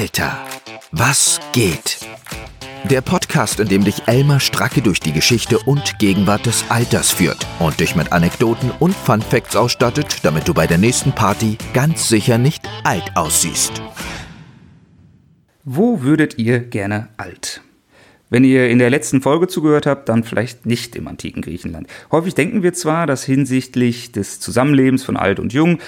Alter, was geht? Der Podcast, in dem dich Elmar Stracke durch die Geschichte und Gegenwart des Alters führt und dich mit Anekdoten und Fun Facts ausstattet, damit du bei der nächsten Party ganz sicher nicht alt aussiehst. Wo würdet ihr gerne alt? Wenn ihr in der letzten Folge zugehört habt, dann vielleicht nicht im antiken Griechenland. Häufig denken wir zwar, dass hinsichtlich des Zusammenlebens von alt und jung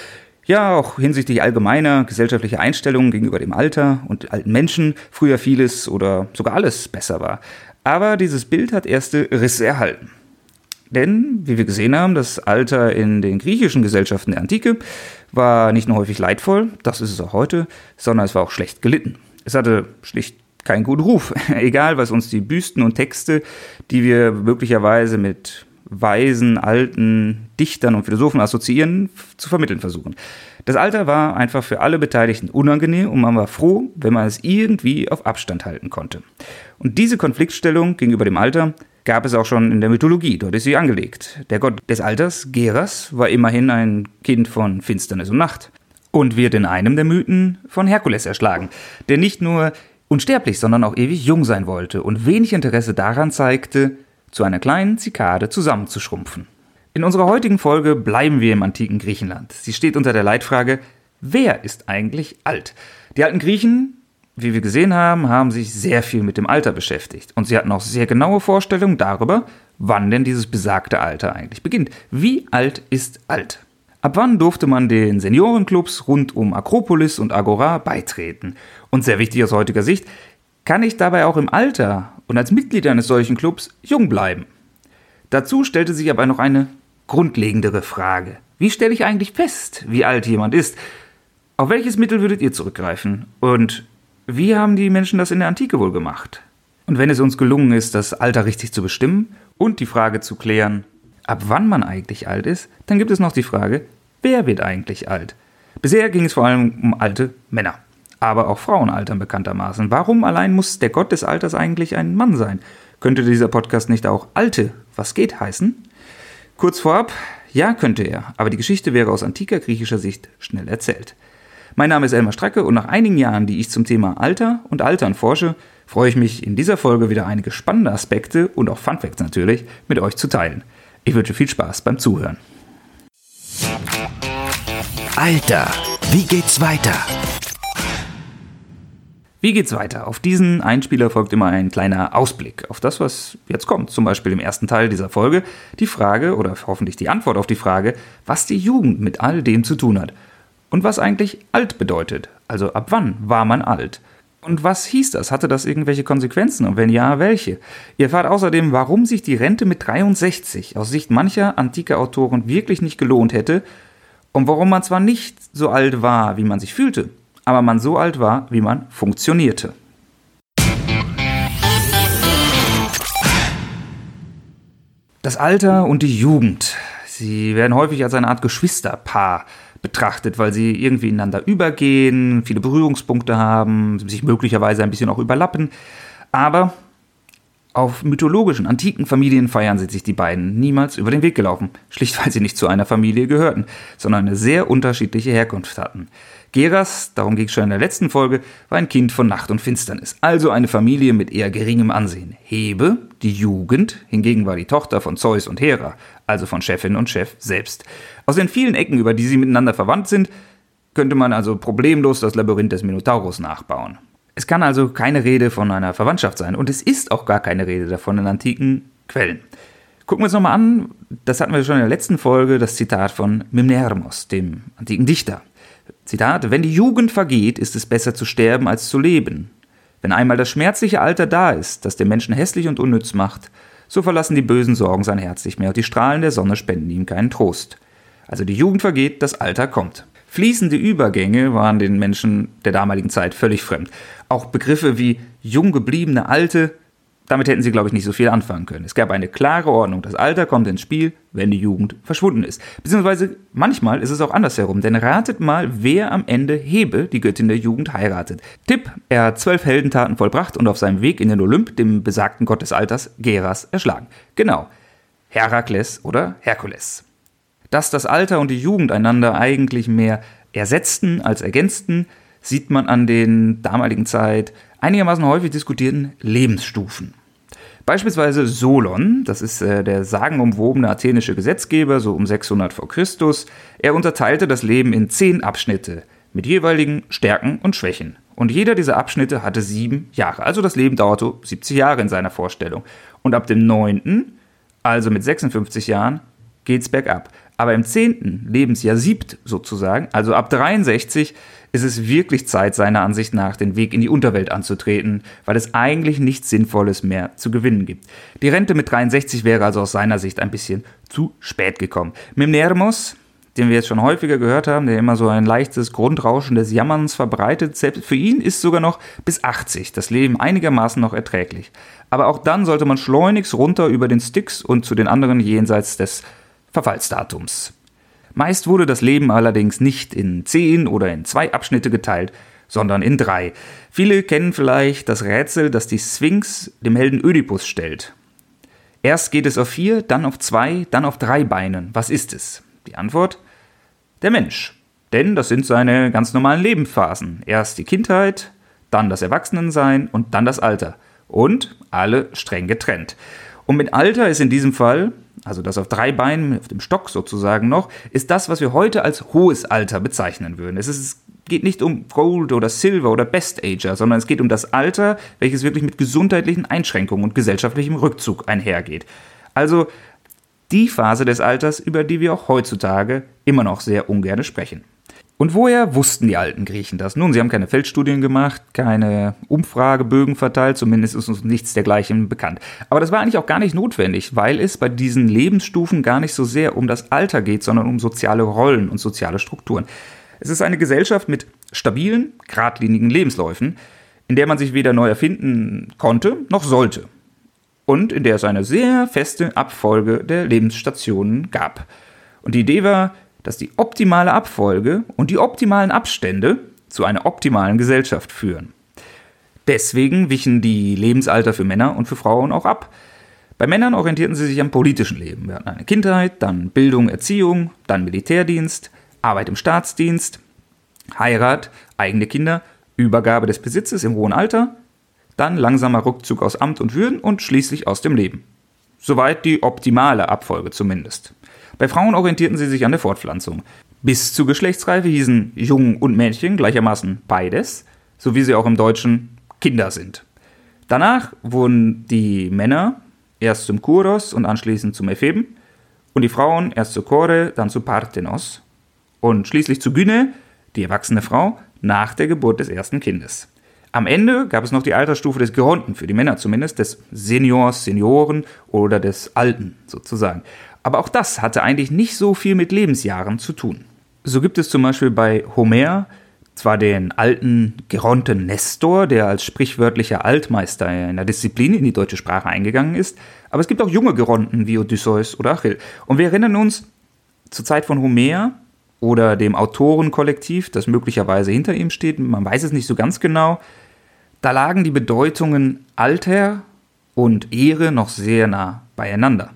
ja, auch hinsichtlich allgemeiner gesellschaftlicher Einstellungen gegenüber dem Alter und alten Menschen früher vieles oder sogar alles besser war. Aber dieses Bild hat erste Risse erhalten. Denn, wie wir gesehen haben, das Alter in den griechischen Gesellschaften der Antike war nicht nur häufig leidvoll, das ist es auch heute, sondern es war auch schlecht gelitten. Es hatte schlicht keinen guten Ruf, egal was uns die Büsten und Texte, die wir möglicherweise mit weisen, alten Dichtern und Philosophen assoziieren, zu vermitteln versuchen. Das Alter war einfach für alle Beteiligten unangenehm und man war froh, wenn man es irgendwie auf Abstand halten konnte. Und diese Konfliktstellung gegenüber dem Alter gab es auch schon in der Mythologie, dort ist sie angelegt. Der Gott des Alters, Geras, war immerhin ein Kind von Finsternis und Nacht und wird in einem der Mythen von Herkules erschlagen, der nicht nur unsterblich, sondern auch ewig jung sein wollte und wenig Interesse daran zeigte, zu einer kleinen Zikade zusammenzuschrumpfen. In unserer heutigen Folge bleiben wir im antiken Griechenland. Sie steht unter der Leitfrage, wer ist eigentlich alt? Die alten Griechen, wie wir gesehen haben, haben sich sehr viel mit dem Alter beschäftigt. Und sie hatten auch sehr genaue Vorstellungen darüber, wann denn dieses besagte Alter eigentlich beginnt. Wie alt ist alt? Ab wann durfte man den Seniorenclubs rund um Akropolis und Agora beitreten? Und sehr wichtig aus heutiger Sicht, kann ich dabei auch im Alter und als Mitglied eines solchen Clubs jung bleiben? Dazu stellte sich aber noch eine grundlegendere Frage. Wie stelle ich eigentlich fest, wie alt jemand ist? Auf welches Mittel würdet ihr zurückgreifen? Und wie haben die Menschen das in der Antike wohl gemacht? Und wenn es uns gelungen ist, das Alter richtig zu bestimmen und die Frage zu klären, ab wann man eigentlich alt ist, dann gibt es noch die Frage, wer wird eigentlich alt? Bisher ging es vor allem um alte Männer aber auch Frauen altern bekanntermaßen. Warum allein muss der Gott des Alters eigentlich ein Mann sein? Könnte dieser Podcast nicht auch Alte, was geht, heißen? Kurz vorab, ja, könnte er, aber die Geschichte wäre aus antiker griechischer Sicht schnell erzählt. Mein Name ist Elmar Stracke und nach einigen Jahren, die ich zum Thema Alter und Altern forsche, freue ich mich in dieser Folge wieder einige spannende Aspekte und auch Funfacts natürlich mit euch zu teilen. Ich wünsche viel Spaß beim Zuhören. Alter, wie geht's weiter? Wie geht's weiter? Auf diesen Einspieler folgt immer ein kleiner Ausblick auf das, was jetzt kommt. Zum Beispiel im ersten Teil dieser Folge die Frage oder hoffentlich die Antwort auf die Frage, was die Jugend mit all dem zu tun hat. Und was eigentlich alt bedeutet. Also ab wann war man alt? Und was hieß das? Hatte das irgendwelche Konsequenzen? Und wenn ja, welche? Ihr erfahrt außerdem, warum sich die Rente mit 63 aus Sicht mancher antiker Autoren wirklich nicht gelohnt hätte und warum man zwar nicht so alt war, wie man sich fühlte, aber man so alt war, wie man funktionierte. Das Alter und die Jugend. Sie werden häufig als eine Art Geschwisterpaar betrachtet, weil sie irgendwie ineinander übergehen, viele Berührungspunkte haben, sich möglicherweise ein bisschen auch überlappen. Aber auf mythologischen, antiken Familienfeiern sind sich die beiden niemals über den Weg gelaufen, schlicht weil sie nicht zu einer Familie gehörten, sondern eine sehr unterschiedliche Herkunft hatten. Geras, darum ging es schon in der letzten Folge, war ein Kind von Nacht und Finsternis, also eine Familie mit eher geringem Ansehen. Hebe, die Jugend, hingegen war die Tochter von Zeus und Hera, also von Chefin und Chef selbst. Aus den vielen Ecken, über die sie miteinander verwandt sind, könnte man also problemlos das Labyrinth des Minotaurus nachbauen. Es kann also keine Rede von einer Verwandtschaft sein und es ist auch gar keine Rede davon in antiken Quellen. Gucken wir uns nochmal an, das hatten wir schon in der letzten Folge, das Zitat von Mimnermos, dem antiken Dichter. Zitat, wenn die Jugend vergeht, ist es besser zu sterben als zu leben. Wenn einmal das schmerzliche Alter da ist, das den Menschen hässlich und unnütz macht, so verlassen die bösen Sorgen sein Herz nicht mehr und die Strahlen der Sonne spenden ihm keinen Trost. Also die Jugend vergeht, das Alter kommt. Fließende Übergänge waren den Menschen der damaligen Zeit völlig fremd. Auch Begriffe wie jung gebliebene Alte damit hätten sie, glaube ich, nicht so viel anfangen können. Es gab eine klare Ordnung. Das Alter kommt ins Spiel, wenn die Jugend verschwunden ist. Beziehungsweise manchmal ist es auch andersherum. Denn ratet mal, wer am Ende Hebe, die Göttin der Jugend, heiratet. Tipp, er hat zwölf Heldentaten vollbracht und auf seinem Weg in den Olymp, dem besagten Gott des Alters, Geras, erschlagen. Genau. Herakles oder Herkules. Dass das Alter und die Jugend einander eigentlich mehr ersetzten als ergänzten, sieht man an den damaligen Zeit einigermaßen häufig diskutierten Lebensstufen. Beispielsweise Solon, das ist äh, der sagenumwobene athenische Gesetzgeber, so um 600 v. Chr. Er unterteilte das Leben in zehn Abschnitte mit jeweiligen Stärken und Schwächen. Und jeder dieser Abschnitte hatte sieben Jahre. Also das Leben dauerte 70 Jahre in seiner Vorstellung. Und ab dem neunten, also mit 56 Jahren, geht's bergab. Aber im zehnten Lebensjahr siebt sozusagen, also ab 63, ist es wirklich Zeit, seiner Ansicht nach, den Weg in die Unterwelt anzutreten, weil es eigentlich nichts Sinnvolles mehr zu gewinnen gibt. Die Rente mit 63 wäre also aus seiner Sicht ein bisschen zu spät gekommen. Mimnermos, den wir jetzt schon häufiger gehört haben, der immer so ein leichtes Grundrauschen des Jammerns verbreitet, selbst für ihn ist sogar noch bis 80 das Leben einigermaßen noch erträglich. Aber auch dann sollte man schleunigst runter über den Styx und zu den anderen jenseits des Verfallsdatums. Meist wurde das Leben allerdings nicht in zehn oder in zwei Abschnitte geteilt, sondern in drei. Viele kennen vielleicht das Rätsel, das die Sphinx dem Helden Ödipus stellt. Erst geht es auf vier, dann auf zwei, dann auf drei Beinen. Was ist es? Die Antwort? Der Mensch. Denn das sind seine ganz normalen Lebensphasen. Erst die Kindheit, dann das Erwachsenensein und dann das Alter. Und alle streng getrennt. Und mit Alter ist in diesem Fall also das auf drei Beinen, auf dem Stock sozusagen noch, ist das, was wir heute als hohes Alter bezeichnen würden. Es, ist, es geht nicht um Gold oder Silver oder Best Ager, sondern es geht um das Alter, welches wirklich mit gesundheitlichen Einschränkungen und gesellschaftlichem Rückzug einhergeht. Also die Phase des Alters, über die wir auch heutzutage immer noch sehr ungern sprechen. Und woher wussten die alten Griechen das? Nun, sie haben keine Feldstudien gemacht, keine Umfragebögen verteilt, zumindest ist uns nichts dergleichen bekannt. Aber das war eigentlich auch gar nicht notwendig, weil es bei diesen Lebensstufen gar nicht so sehr um das Alter geht, sondern um soziale Rollen und soziale Strukturen. Es ist eine Gesellschaft mit stabilen, geradlinigen Lebensläufen, in der man sich weder neu erfinden konnte noch sollte. Und in der es eine sehr feste Abfolge der Lebensstationen gab. Und die Idee war, dass die optimale Abfolge und die optimalen Abstände zu einer optimalen Gesellschaft führen. Deswegen wichen die Lebensalter für Männer und für Frauen auch ab. Bei Männern orientierten sie sich am politischen Leben. Wir hatten eine Kindheit, dann Bildung, Erziehung, dann Militärdienst, Arbeit im Staatsdienst, Heirat, eigene Kinder, Übergabe des Besitzes im hohen Alter, dann langsamer Rückzug aus Amt und Würden und schließlich aus dem Leben. Soweit die optimale Abfolge zumindest. Bei Frauen orientierten sie sich an der Fortpflanzung. Bis zur Geschlechtsreife hießen Jungen und Mädchen gleichermaßen beides, so wie sie auch im Deutschen Kinder sind. Danach wurden die Männer erst zum Kuros und anschließend zum Epheben und die Frauen erst zu Chore, dann zu Parthenos und schließlich zu Gyne, die erwachsene Frau, nach der Geburt des ersten Kindes. Am Ende gab es noch die Altersstufe des Geronten, für die Männer zumindest, des Seniors, Senioren oder des Alten sozusagen. Aber auch das hatte eigentlich nicht so viel mit Lebensjahren zu tun. So gibt es zum Beispiel bei Homer zwar den alten Geronten Nestor, der als sprichwörtlicher Altmeister in der Disziplin in die deutsche Sprache eingegangen ist, aber es gibt auch junge Geronten wie Odysseus oder Achill. Und wir erinnern uns zur Zeit von Homer oder dem Autorenkollektiv, das möglicherweise hinter ihm steht, man weiß es nicht so ganz genau, da lagen die Bedeutungen Alter und Ehre noch sehr nah beieinander.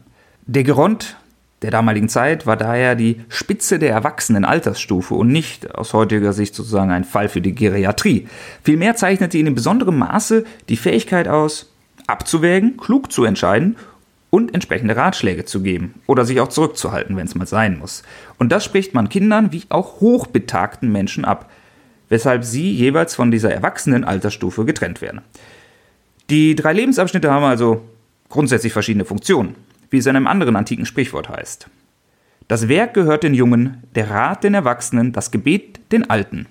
Der Geront der damaligen Zeit war daher die Spitze der erwachsenen Altersstufe und nicht aus heutiger Sicht sozusagen ein Fall für die Geriatrie. Vielmehr zeichnete ihn in besonderem Maße die Fähigkeit aus, abzuwägen, klug zu entscheiden und entsprechende Ratschläge zu geben oder sich auch zurückzuhalten, wenn es mal sein muss. Und das spricht man Kindern wie auch hochbetagten Menschen ab, weshalb sie jeweils von dieser erwachsenen Altersstufe getrennt werden. Die drei Lebensabschnitte haben also grundsätzlich verschiedene Funktionen wie es in einem anderen antiken Sprichwort heißt. Das Werk gehört den Jungen, der Rat den Erwachsenen, das Gebet den Alten.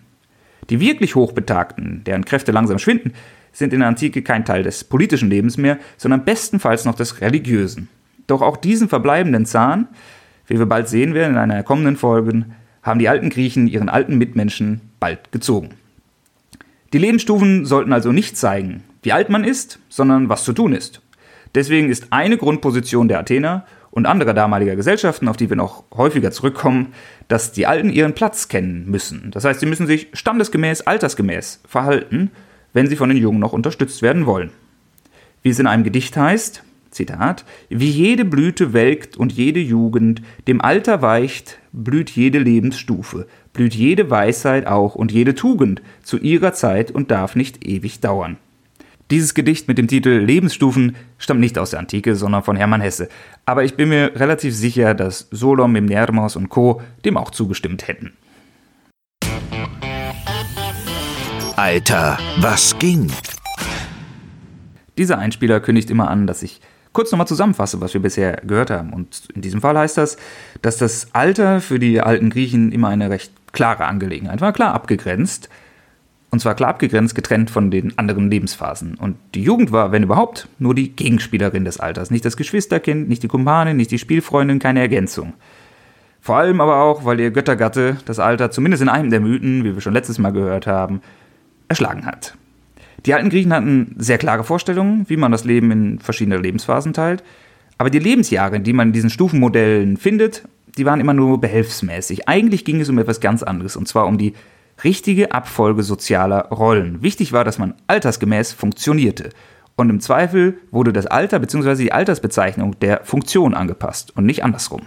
Die wirklich Hochbetagten, deren Kräfte langsam schwinden, sind in der Antike kein Teil des politischen Lebens mehr, sondern bestenfalls noch des religiösen. Doch auch diesen verbleibenden Zahn, wie wir bald sehen werden in einer kommenden Folge, haben die alten Griechen ihren alten Mitmenschen bald gezogen. Die Lebensstufen sollten also nicht zeigen, wie alt man ist, sondern was zu tun ist. Deswegen ist eine Grundposition der Athener und anderer damaliger Gesellschaften, auf die wir noch häufiger zurückkommen, dass die Alten ihren Platz kennen müssen. Das heißt, sie müssen sich standesgemäß, altersgemäß verhalten, wenn sie von den Jungen noch unterstützt werden wollen. Wie es in einem Gedicht heißt, Zitat, wie jede Blüte welkt und jede Jugend dem Alter weicht, blüht jede Lebensstufe, blüht jede Weisheit auch und jede Tugend zu ihrer Zeit und darf nicht ewig dauern. Dieses Gedicht mit dem Titel Lebensstufen stammt nicht aus der Antike, sondern von Hermann Hesse. Aber ich bin mir relativ sicher, dass Solom, Mimnermos und Co. dem auch zugestimmt hätten. Alter, was ging? Dieser Einspieler kündigt immer an, dass ich kurz nochmal zusammenfasse, was wir bisher gehört haben. Und in diesem Fall heißt das, dass das Alter für die alten Griechen immer eine recht klare Angelegenheit war, klar abgegrenzt. Und zwar klar abgegrenzt, getrennt von den anderen Lebensphasen. Und die Jugend war, wenn überhaupt, nur die Gegenspielerin des Alters. Nicht das Geschwisterkind, nicht die Kumpanin, nicht die Spielfreundin, keine Ergänzung. Vor allem aber auch, weil ihr Göttergatte das Alter, zumindest in einem der Mythen, wie wir schon letztes Mal gehört haben, erschlagen hat. Die alten Griechen hatten sehr klare Vorstellungen, wie man das Leben in verschiedene Lebensphasen teilt. Aber die Lebensjahre, die man in diesen Stufenmodellen findet, die waren immer nur behelfsmäßig. Eigentlich ging es um etwas ganz anderes, und zwar um die richtige Abfolge sozialer Rollen. Wichtig war, dass man altersgemäß funktionierte. Und im Zweifel wurde das Alter bzw. die Altersbezeichnung der Funktion angepasst und nicht andersrum.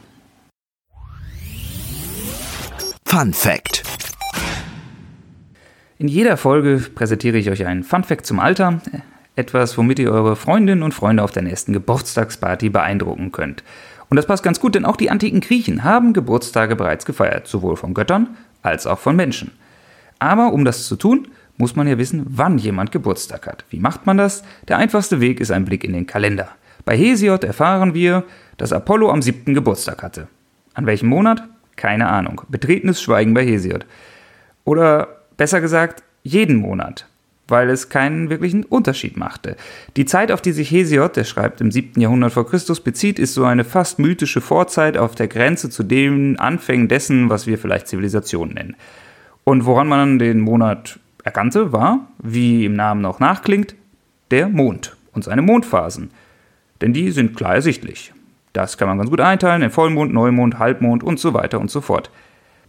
Fun Fact. In jeder Folge präsentiere ich euch einen Fun Fact zum Alter, etwas, womit ihr eure Freundinnen und Freunde auf der nächsten Geburtstagsparty beeindrucken könnt. Und das passt ganz gut, denn auch die antiken Griechen haben Geburtstage bereits gefeiert, sowohl von Göttern als auch von Menschen. Aber um das zu tun, muss man ja wissen, wann jemand Geburtstag hat. Wie macht man das? Der einfachste Weg ist ein Blick in den Kalender. Bei Hesiod erfahren wir, dass Apollo am 7. Geburtstag hatte. An welchem Monat? Keine Ahnung. Betretenes Schweigen bei Hesiod. Oder besser gesagt, jeden Monat, weil es keinen wirklichen Unterschied machte. Die Zeit, auf die sich Hesiod, der schreibt im 7. Jahrhundert vor Christus, bezieht, ist so eine fast mythische Vorzeit auf der Grenze zu den Anfängen dessen, was wir vielleicht Zivilisation nennen. Und woran man den Monat erkannte, war, wie im Namen noch nachklingt, der Mond und seine Mondphasen. Denn die sind klar ersichtlich. Das kann man ganz gut einteilen in Vollmond, Neumond, Halbmond und so weiter und so fort.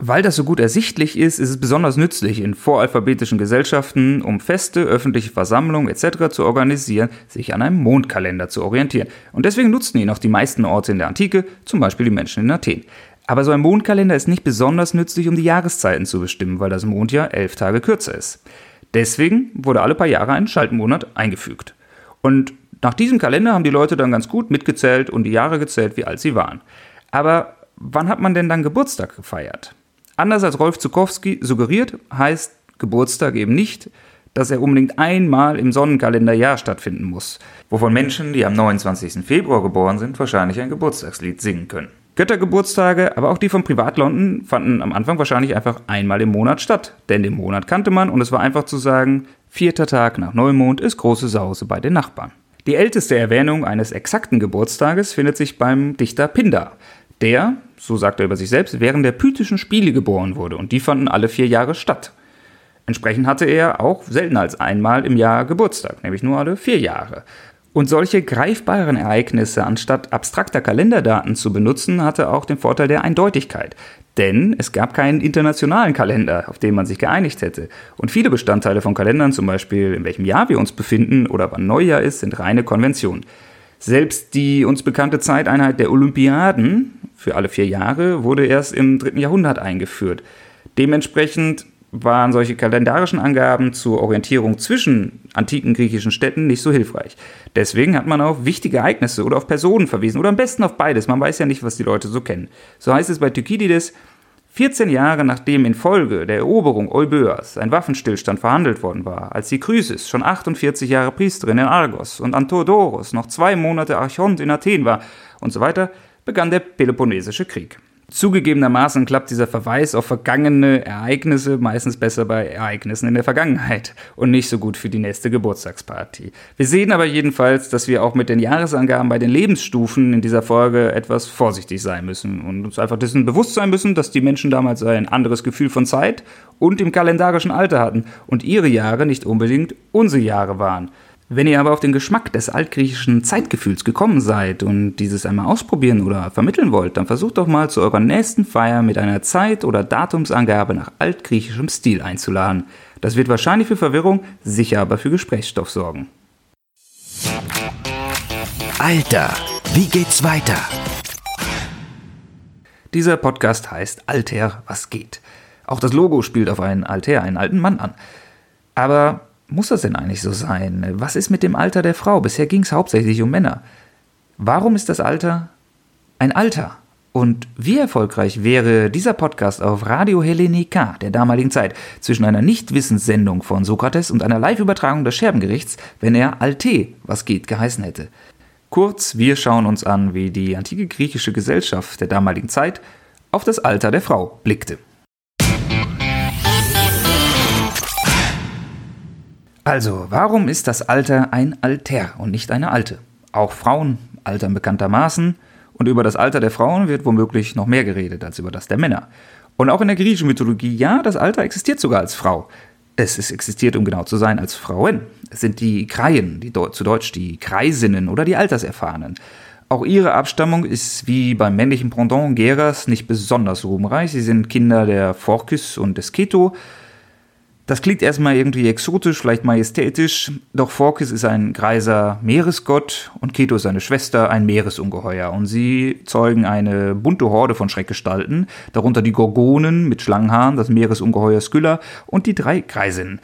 Weil das so gut ersichtlich ist, ist es besonders nützlich in voralphabetischen Gesellschaften, um Feste, öffentliche Versammlungen etc. zu organisieren, sich an einem Mondkalender zu orientieren. Und deswegen nutzten ihn auch die meisten Orte in der Antike, zum Beispiel die Menschen in Athen. Aber so ein Mondkalender ist nicht besonders nützlich, um die Jahreszeiten zu bestimmen, weil das Mondjahr elf Tage kürzer ist. Deswegen wurde alle paar Jahre ein Schaltmonat eingefügt. Und nach diesem Kalender haben die Leute dann ganz gut mitgezählt und die Jahre gezählt, wie alt sie waren. Aber wann hat man denn dann Geburtstag gefeiert? Anders als Rolf Zukowski suggeriert, heißt Geburtstag eben nicht, dass er unbedingt einmal im Sonnenkalenderjahr stattfinden muss, wovon Menschen, die am 29. Februar geboren sind, wahrscheinlich ein Geburtstagslied singen können. Göttergeburtstage, aber auch die von Privatlonden fanden am Anfang wahrscheinlich einfach einmal im Monat statt. Denn den Monat kannte man und es war einfach zu sagen, vierter Tag nach Neumond ist große Sause bei den Nachbarn. Die älteste Erwähnung eines exakten Geburtstages findet sich beim Dichter Pindar, der, so sagt er über sich selbst, während der Pythischen Spiele geboren wurde und die fanden alle vier Jahre statt. Entsprechend hatte er auch seltener als einmal im Jahr Geburtstag, nämlich nur alle vier Jahre. Und solche greifbaren Ereignisse anstatt abstrakter Kalenderdaten zu benutzen, hatte auch den Vorteil der Eindeutigkeit. Denn es gab keinen internationalen Kalender, auf den man sich geeinigt hätte. Und viele Bestandteile von Kalendern, zum Beispiel in welchem Jahr wir uns befinden oder wann Neujahr ist, sind reine Konventionen. Selbst die uns bekannte Zeiteinheit der Olympiaden für alle vier Jahre wurde erst im dritten Jahrhundert eingeführt. Dementsprechend waren solche kalendarischen Angaben zur Orientierung zwischen antiken griechischen Städten nicht so hilfreich. Deswegen hat man auf wichtige Ereignisse oder auf Personen verwiesen oder am besten auf beides. Man weiß ja nicht, was die Leute so kennen. So heißt es bei Thukydides, 14 Jahre nachdem in Folge der Eroberung Euböas ein Waffenstillstand verhandelt worden war, als die Chrysis schon 48 Jahre Priesterin in Argos und Antodoros noch zwei Monate Archont in Athen war und so weiter, begann der Peloponnesische Krieg. Zugegebenermaßen klappt dieser Verweis auf vergangene Ereignisse meistens besser bei Ereignissen in der Vergangenheit und nicht so gut für die nächste Geburtstagsparty. Wir sehen aber jedenfalls, dass wir auch mit den Jahresangaben bei den Lebensstufen in dieser Folge etwas vorsichtig sein müssen und uns einfach dessen bewusst sein müssen, dass die Menschen damals ein anderes Gefühl von Zeit und im kalendarischen Alter hatten und ihre Jahre nicht unbedingt unsere Jahre waren. Wenn ihr aber auf den Geschmack des altgriechischen Zeitgefühls gekommen seid und dieses einmal ausprobieren oder vermitteln wollt, dann versucht doch mal zu eurer nächsten Feier mit einer Zeit- oder Datumsangabe nach altgriechischem Stil einzuladen. Das wird wahrscheinlich für Verwirrung, sicher aber für Gesprächsstoff sorgen. Alter, wie geht's weiter? Dieser Podcast heißt Alter, was geht? Auch das Logo spielt auf einen Alter, einen alten Mann an. Aber muss das denn eigentlich so sein? Was ist mit dem Alter der Frau? Bisher ging es hauptsächlich um Männer. Warum ist das Alter ein Alter? Und wie erfolgreich wäre dieser Podcast auf Radio Hellenika der damaligen Zeit zwischen einer Nichtwissenssendung von Sokrates und einer Live-Übertragung des Scherbengerichts, wenn er Alte, was geht, geheißen hätte? Kurz, wir schauen uns an, wie die antike griechische Gesellschaft der damaligen Zeit auf das Alter der Frau blickte. Also, warum ist das Alter ein Alter und nicht eine Alte? Auch Frauen altern bekanntermaßen und über das Alter der Frauen wird womöglich noch mehr geredet als über das der Männer. Und auch in der griechischen Mythologie, ja, das Alter existiert sogar als Frau. Es ist, existiert, um genau zu sein, als Frauen. Es sind die Kreien, die zu Deutsch die Kreisinnen oder die Alterserfahrenen. Auch ihre Abstammung ist wie beim männlichen Pendant Geras nicht besonders ruhmreich. Sie sind Kinder der Phorkys und des Keto, das klingt erstmal irgendwie exotisch, vielleicht majestätisch, doch Phorkys ist ein greiser Meeresgott und Keto seine Schwester, ein Meeresungeheuer. Und sie zeugen eine bunte Horde von Schreckgestalten, darunter die Gorgonen mit Schlangenhaaren, das Meeresungeheuer Skylla und die drei Greisinnen.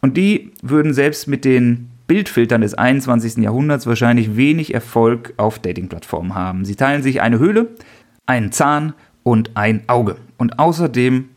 Und die würden selbst mit den Bildfiltern des 21. Jahrhunderts wahrscheinlich wenig Erfolg auf Datingplattformen haben. Sie teilen sich eine Höhle, einen Zahn und ein Auge. Und außerdem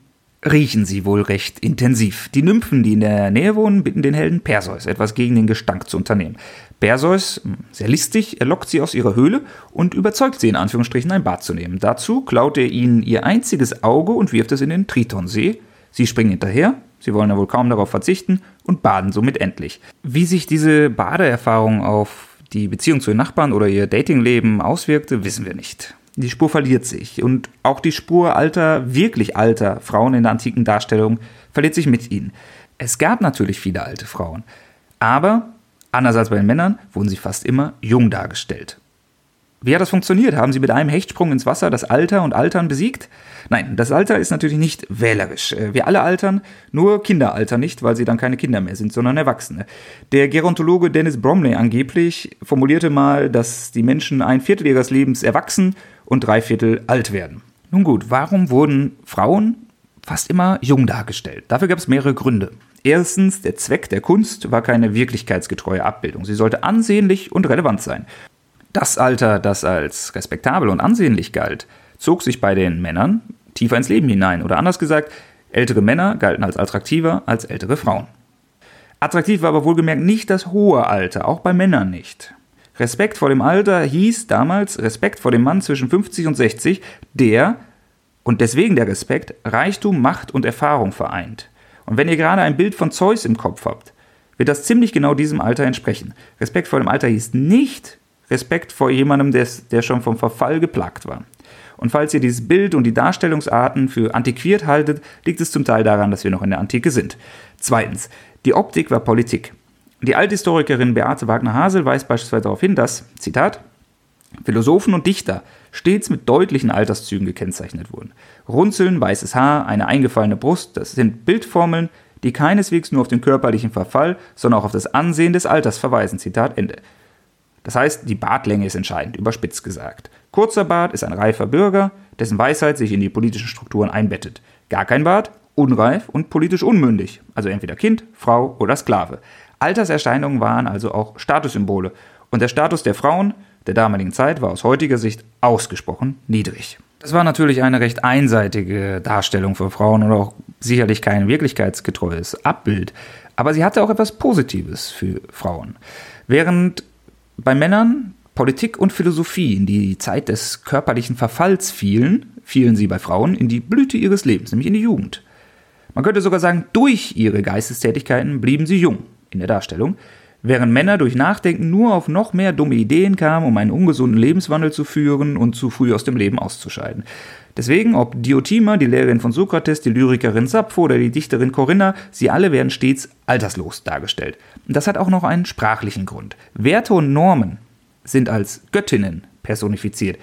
riechen sie wohl recht intensiv. Die Nymphen, die in der Nähe wohnen, bitten den Helden Perseus, etwas gegen den Gestank zu unternehmen. Perseus, sehr listig, er lockt sie aus ihrer Höhle und überzeugt sie in Anführungsstrichen ein Bad zu nehmen. Dazu klaut er ihnen ihr einziges Auge und wirft es in den Tritonsee. Sie springen hinterher, sie wollen ja wohl kaum darauf verzichten und baden somit endlich. Wie sich diese Badeerfahrung auf die Beziehung zu den Nachbarn oder ihr Datingleben auswirkte, wissen wir nicht. Die Spur verliert sich. Und auch die Spur alter, wirklich alter Frauen in der antiken Darstellung verliert sich mit ihnen. Es gab natürlich viele alte Frauen. Aber, anders als bei den Männern, wurden sie fast immer jung dargestellt. Wie hat das funktioniert? Haben sie mit einem Hechtsprung ins Wasser das Alter und Altern besiegt? Nein, das Alter ist natürlich nicht wählerisch. Äh, wir alle altern, nur Kinder altern nicht, weil sie dann keine Kinder mehr sind, sondern Erwachsene. Der Gerontologe Dennis Bromley angeblich formulierte mal, dass die Menschen ein Viertel ihres Lebens erwachsen und drei Viertel alt werden. Nun gut, warum wurden Frauen fast immer jung dargestellt? Dafür gab es mehrere Gründe. Erstens, der Zweck der Kunst war keine wirklichkeitsgetreue Abbildung. Sie sollte ansehnlich und relevant sein. Das Alter, das als respektabel und ansehnlich galt, zog sich bei den Männern tiefer ins Leben hinein. Oder anders gesagt, ältere Männer galten als attraktiver als ältere Frauen. Attraktiv war aber wohlgemerkt nicht das hohe Alter, auch bei Männern nicht. Respekt vor dem Alter hieß damals Respekt vor dem Mann zwischen 50 und 60, der, und deswegen der Respekt, Reichtum, Macht und Erfahrung vereint. Und wenn ihr gerade ein Bild von Zeus im Kopf habt, wird das ziemlich genau diesem Alter entsprechen. Respekt vor dem Alter hieß nicht Respekt vor jemandem, der, schon vom Verfall geplagt war. Und falls ihr dieses Bild und die Darstellungsarten für antiquiert haltet, liegt es zum Teil daran, dass wir noch in der Antike sind. Zweitens, die Optik war Politik. Die Althistorikerin Beate Wagner-Hasel weist beispielsweise darauf hin, dass, Zitat, Philosophen und Dichter stets mit deutlichen Alterszügen gekennzeichnet wurden. Runzeln, weißes Haar, eine eingefallene Brust, das sind Bildformeln, die keineswegs nur auf den körperlichen Verfall, sondern auch auf das Ansehen des Alters verweisen. Zitat Ende. Das heißt, die Bartlänge ist entscheidend, überspitzt gesagt. Kurzer Bart ist ein reifer Bürger, dessen Weisheit sich in die politischen Strukturen einbettet. Gar kein Bart, unreif und politisch unmündig, also entweder Kind, Frau oder Sklave. Alterserscheinungen waren also auch Statussymbole. Und der Status der Frauen der damaligen Zeit war aus heutiger Sicht ausgesprochen niedrig. Das war natürlich eine recht einseitige Darstellung für Frauen und auch sicherlich kein wirklichkeitsgetreues Abbild. Aber sie hatte auch etwas Positives für Frauen. Während bei Männern Politik und Philosophie in die Zeit des körperlichen Verfalls fielen, fielen sie bei Frauen in die Blüte ihres Lebens, nämlich in die Jugend. Man könnte sogar sagen, durch ihre Geistestätigkeiten blieben sie jung in der Darstellung, während Männer durch Nachdenken nur auf noch mehr dumme Ideen kamen, um einen ungesunden Lebenswandel zu führen und zu früh aus dem Leben auszuscheiden. Deswegen, ob Diotima, die Lehrerin von Sokrates, die Lyrikerin Sappho oder die Dichterin Corinna, sie alle werden stets alterslos dargestellt. Das hat auch noch einen sprachlichen Grund. Werte und Normen sind als Göttinnen personifiziert.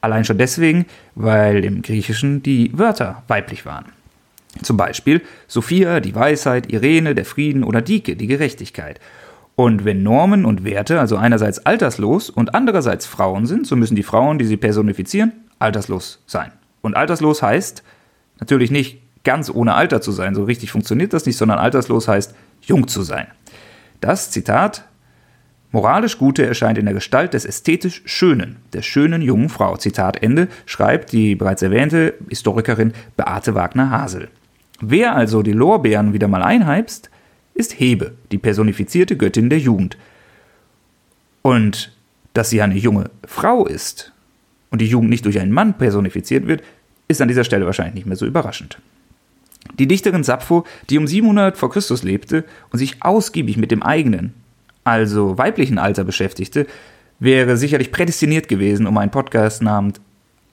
Allein schon deswegen, weil im Griechischen die Wörter weiblich waren. Zum Beispiel Sophia, die Weisheit, Irene, der Frieden oder Dike, die Gerechtigkeit. Und wenn Normen und Werte also einerseits alterslos und andererseits Frauen sind, so müssen die Frauen, die sie personifizieren, alterslos sein. Und alterslos heißt natürlich nicht ganz ohne Alter zu sein. So richtig funktioniert das nicht, sondern alterslos heißt jung zu sein. Das Zitat Moralisch Gute erscheint in der Gestalt des ästhetisch Schönen, der schönen jungen Frau. Zitat Ende, schreibt die bereits erwähnte Historikerin Beate Wagner-Hasel. Wer also die Lorbeeren wieder mal einheimst, ist Hebe, die personifizierte Göttin der Jugend. Und dass sie eine junge Frau ist und die Jugend nicht durch einen Mann personifiziert wird, ist an dieser Stelle wahrscheinlich nicht mehr so überraschend. Die Dichterin Sappho, die um 700 vor Christus lebte und sich ausgiebig mit dem eigenen, also weiblichen Alter beschäftigte, wäre sicherlich prädestiniert gewesen, um einen Podcast namens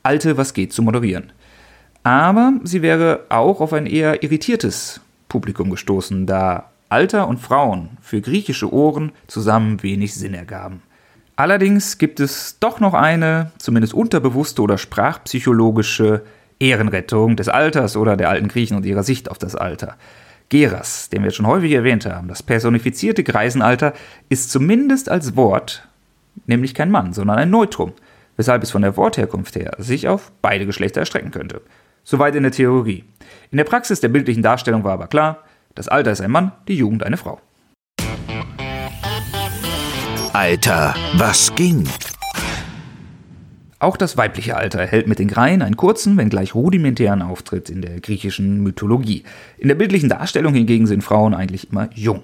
Alte, was geht zu moderieren. Aber sie wäre auch auf ein eher irritiertes Publikum gestoßen, da Alter und Frauen für griechische Ohren zusammen wenig Sinn ergaben. Allerdings gibt es doch noch eine, zumindest unterbewusste oder sprachpsychologische Ehrenrettung des Alters oder der alten Griechen und ihrer Sicht auf das Alter. Geras, den wir schon häufig erwähnt haben, das personifizierte Greisenalter, ist zumindest als Wort nämlich kein Mann, sondern ein Neutrum, weshalb es von der Wortherkunft her sich auf beide Geschlechter erstrecken könnte. Soweit in der Theorie. In der Praxis der bildlichen Darstellung war aber klar, das Alter ist ein Mann, die Jugend eine Frau. Alter, was ging? Auch das weibliche Alter erhält mit den Greien einen kurzen, wenngleich rudimentären Auftritt in der griechischen Mythologie. In der bildlichen Darstellung hingegen sind Frauen eigentlich immer jung.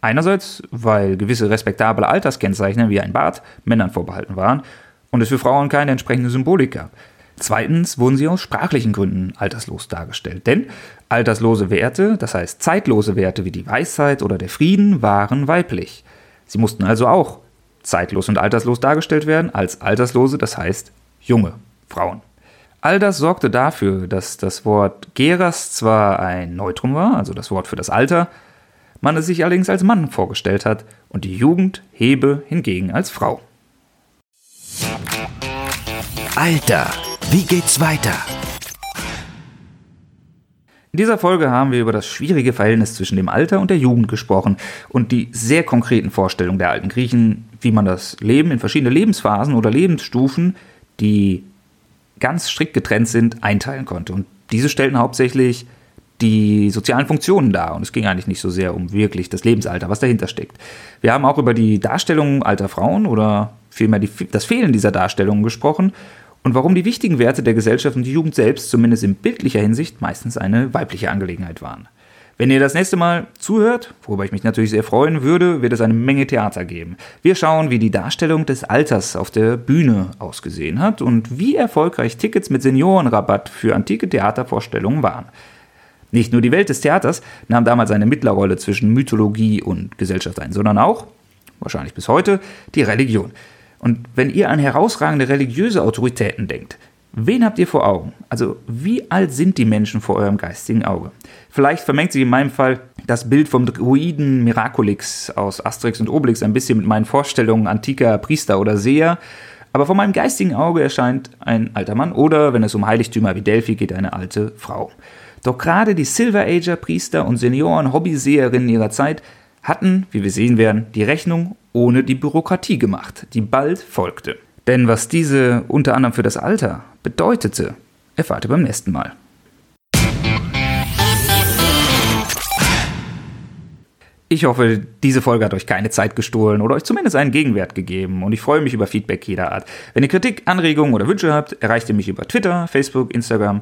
Einerseits, weil gewisse respektable Alterskennzeichen wie ein Bart Männern vorbehalten waren und es für Frauen keine entsprechende Symbolik gab. Zweitens wurden sie aus sprachlichen Gründen alterslos dargestellt, denn alterslose Werte, das heißt zeitlose Werte wie die Weisheit oder der Frieden, waren weiblich. Sie mussten also auch zeitlos und alterslos dargestellt werden, als Alterslose, das heißt junge Frauen. All das sorgte dafür, dass das Wort Geras zwar ein Neutrum war, also das Wort für das Alter, man es sich allerdings als Mann vorgestellt hat und die Jugend Hebe hingegen als Frau. Alter, wie geht's weiter? In dieser Folge haben wir über das schwierige Verhältnis zwischen dem Alter und der Jugend gesprochen und die sehr konkreten Vorstellungen der alten Griechen, wie man das Leben in verschiedene Lebensphasen oder Lebensstufen, die ganz strikt getrennt sind, einteilen konnte. Und diese stellten hauptsächlich die sozialen Funktionen dar. Und es ging eigentlich nicht so sehr um wirklich das Lebensalter, was dahinter steckt. Wir haben auch über die Darstellung alter Frauen oder vielmehr die, das Fehlen dieser Darstellungen gesprochen und warum die wichtigen Werte der Gesellschaft und die Jugend selbst zumindest in bildlicher Hinsicht meistens eine weibliche Angelegenheit waren. Wenn ihr das nächste Mal zuhört, worüber ich mich natürlich sehr freuen würde, wird es eine Menge Theater geben. Wir schauen, wie die Darstellung des Alters auf der Bühne ausgesehen hat und wie erfolgreich Tickets mit Seniorenrabatt für antike Theatervorstellungen waren. Nicht nur die Welt des Theaters nahm damals eine Mittlerrolle zwischen Mythologie und Gesellschaft ein, sondern auch, wahrscheinlich bis heute, die Religion. Und wenn ihr an herausragende religiöse Autoritäten denkt, wen habt ihr vor Augen? Also wie alt sind die Menschen vor eurem geistigen Auge? Vielleicht vermengt sich in meinem Fall das Bild vom Druiden Miraculix aus Asterix und Obelix ein bisschen mit meinen Vorstellungen antiker Priester oder Seher, aber vor meinem geistigen Auge erscheint ein alter Mann oder, wenn es um Heiligtümer wie Delphi geht, eine alte Frau. Doch gerade die Silver Ager Priester und Senioren Hobbyseherinnen ihrer Zeit hatten, wie wir sehen werden, die Rechnung ohne die Bürokratie gemacht, die bald folgte. Denn was diese unter anderem für das Alter bedeutete, erfahrt ihr beim nächsten Mal. Ich hoffe, diese Folge hat euch keine Zeit gestohlen oder euch zumindest einen Gegenwert gegeben und ich freue mich über Feedback jeder Art. Wenn ihr Kritik, Anregungen oder Wünsche habt, erreicht ihr mich über Twitter, Facebook, Instagram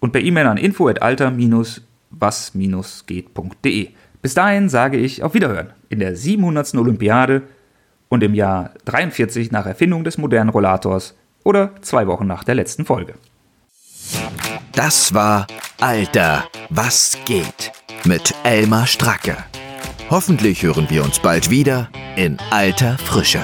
und per E-Mail an info@alter-was-geht.de. Bis dahin sage ich auf Wiederhören in der 700. Olympiade und im Jahr 43 nach Erfindung des modernen Rollators oder zwei Wochen nach der letzten Folge. Das war Alter, was geht mit Elmar Stracke. Hoffentlich hören wir uns bald wieder in alter Frische.